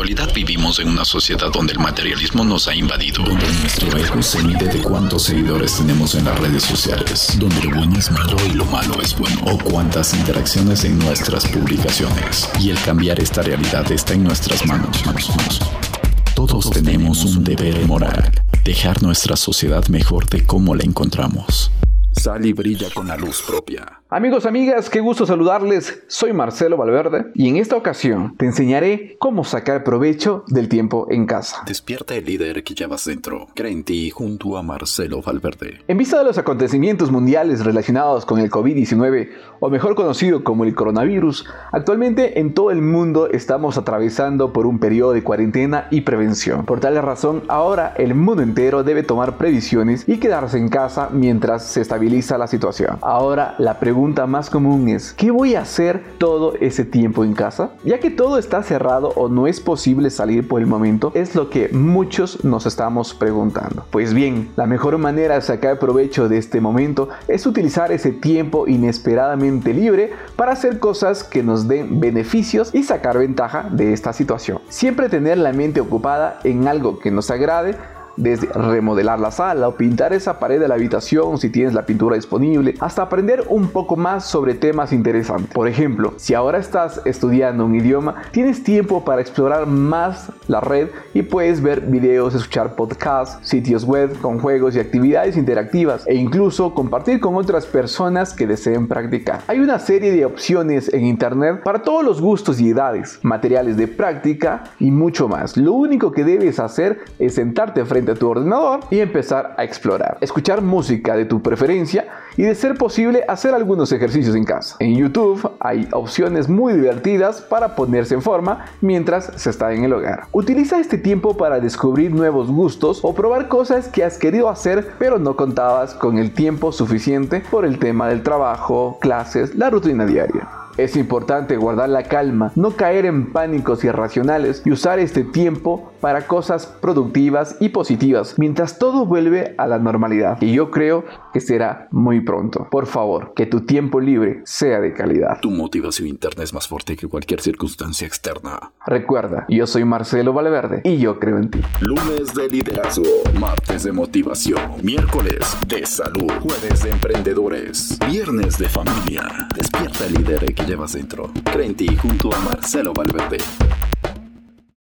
actualidad vivimos en una sociedad donde el materialismo nos ha invadido, donde nuestro ego se mide de cuántos seguidores tenemos en las redes sociales, donde lo bueno es malo y lo malo es bueno, o cuántas interacciones en nuestras publicaciones. Y el cambiar esta realidad está en nuestras manos. manos. Todos tenemos un deber moral, dejar nuestra sociedad mejor de cómo la encontramos. Sal y brilla con la luz propia. Amigos, amigas, qué gusto saludarles. Soy Marcelo Valverde y en esta ocasión te enseñaré cómo sacar provecho del tiempo en casa. Despierta el líder que llevas dentro. Cree en ti junto a Marcelo Valverde. En vista de los acontecimientos mundiales relacionados con el COVID-19, o mejor conocido como el coronavirus, actualmente en todo el mundo estamos atravesando por un periodo de cuarentena y prevención. Por tal razón, ahora el mundo entero debe tomar previsiones y quedarse en casa mientras se la situación. Ahora la pregunta pregunta más común es, ¿qué voy a hacer todo ese tiempo en casa? Ya que todo está cerrado o no es posible salir por el momento, es lo que muchos nos estamos preguntando. Pues bien, la mejor manera de sacar provecho de este momento es utilizar ese tiempo inesperadamente libre para hacer cosas que nos den beneficios y sacar ventaja de esta situación. Siempre tener la mente ocupada en algo que nos agrade desde remodelar la sala o pintar esa pared de la habitación si tienes la pintura disponible, hasta aprender un poco más sobre temas interesantes. Por ejemplo, si ahora estás estudiando un idioma, tienes tiempo para explorar más la red y puedes ver videos, escuchar podcasts, sitios web con juegos y actividades interactivas e incluso compartir con otras personas que deseen practicar. Hay una serie de opciones en internet para todos los gustos y edades, materiales de práctica y mucho más. Lo único que debes hacer es sentarte frente tu ordenador y empezar a explorar. Escuchar música de tu preferencia y de ser posible hacer algunos ejercicios en casa. En YouTube hay opciones muy divertidas para ponerse en forma mientras se está en el hogar. Utiliza este tiempo para descubrir nuevos gustos o probar cosas que has querido hacer pero no contabas con el tiempo suficiente por el tema del trabajo, clases, la rutina diaria. Es importante guardar la calma, no caer en pánicos irracionales y usar este tiempo para cosas productivas y positivas mientras todo vuelve a la normalidad. Y yo creo que será muy pronto. Por favor, que tu tiempo libre sea de calidad. Tu motivación interna es más fuerte que cualquier circunstancia externa. Recuerda, yo soy Marcelo Valverde y yo creo en ti. Lunes de liderazgo, martes de motivación, miércoles de salud, jueves de emprendedores, viernes de familia. Despierta líder llevas dentro. Cree en ti junto a Marcelo Valverde.